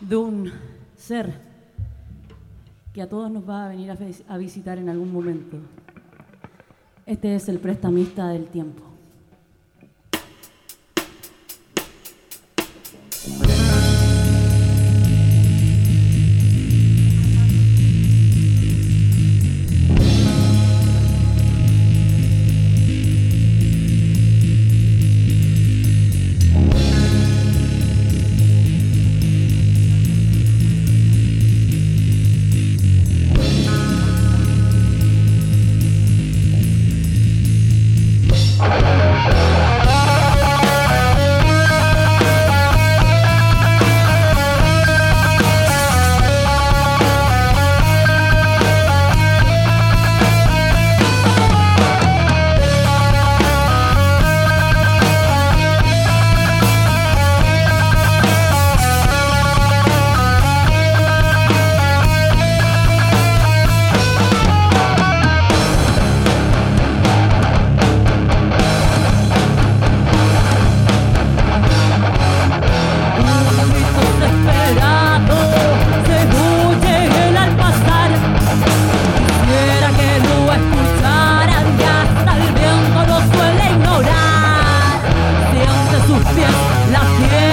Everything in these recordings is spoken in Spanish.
de un ser que a todos nos va a venir a, visitar en algún momento. Este es el prestamista del tiempo. gwiazd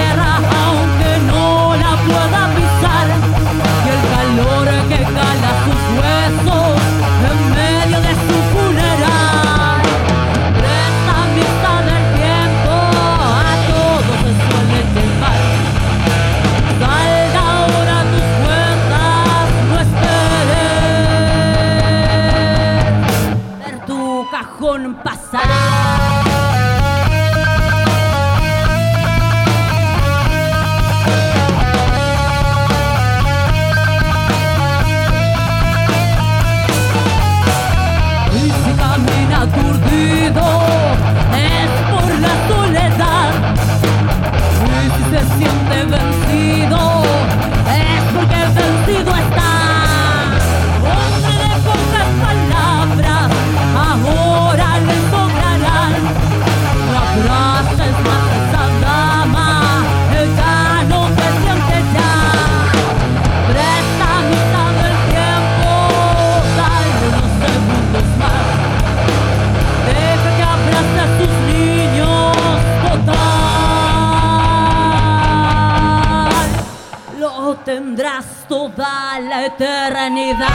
tendrás toda la eternidad.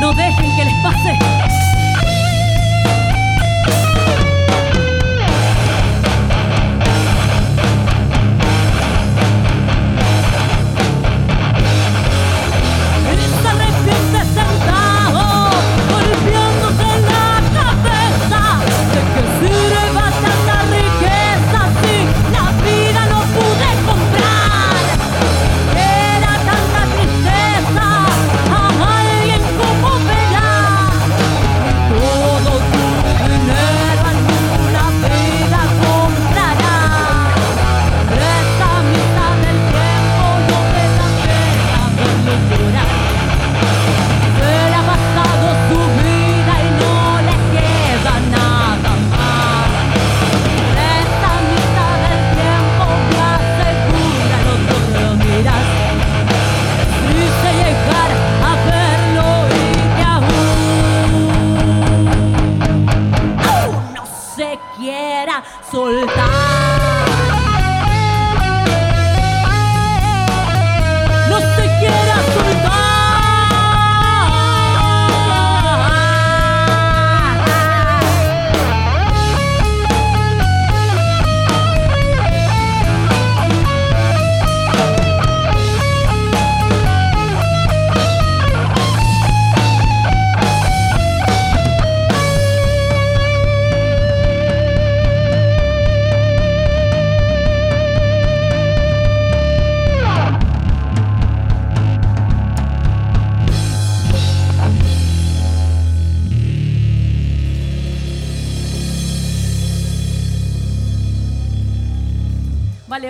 No dejen que les pase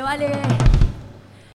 vale, vale.